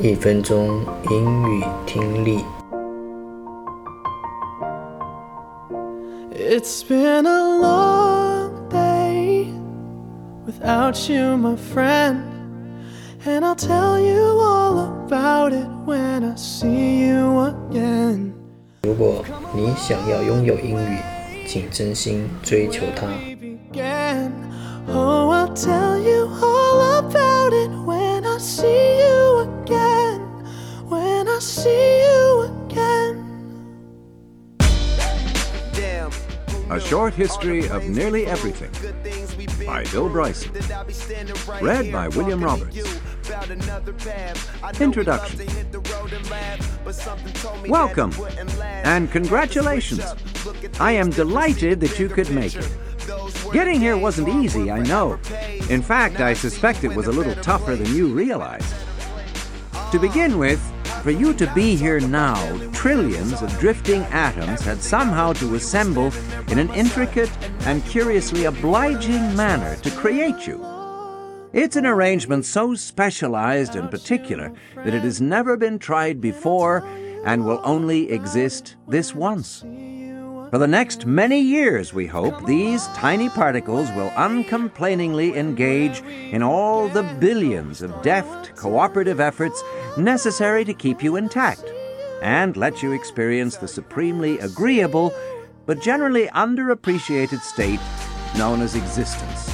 一分钟英语听力。It's been a long day without you, my friend. And I'll tell you all about it when I see you again. 如果你想要拥有英语，请真心追求它。Oh, I'll tell you see you again. A Short History of Nearly Everything by Bill Bryson. Read by William Roberts. Introduction. Welcome and congratulations. I am delighted that you could make it. Getting here wasn't easy, I know. In fact, I suspect it was a little tougher than you realized. To begin with, for you to be here now, trillions of drifting atoms had somehow to assemble in an intricate and curiously obliging manner to create you. It's an arrangement so specialized and particular that it has never been tried before and will only exist this once. For the next many years, we hope, these tiny particles will uncomplainingly engage in all the billions of deft, cooperative efforts necessary to keep you intact and let you experience the supremely agreeable but generally underappreciated state known as existence.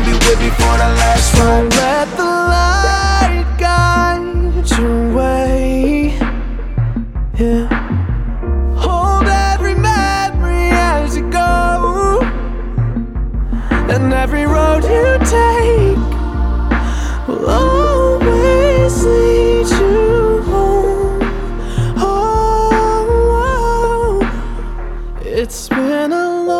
Gon' be with me for the last Don't let the light guide your way. Yeah. Hold every memory as you go. And every road you take will always lead you home. Oh, oh, oh. it's been a long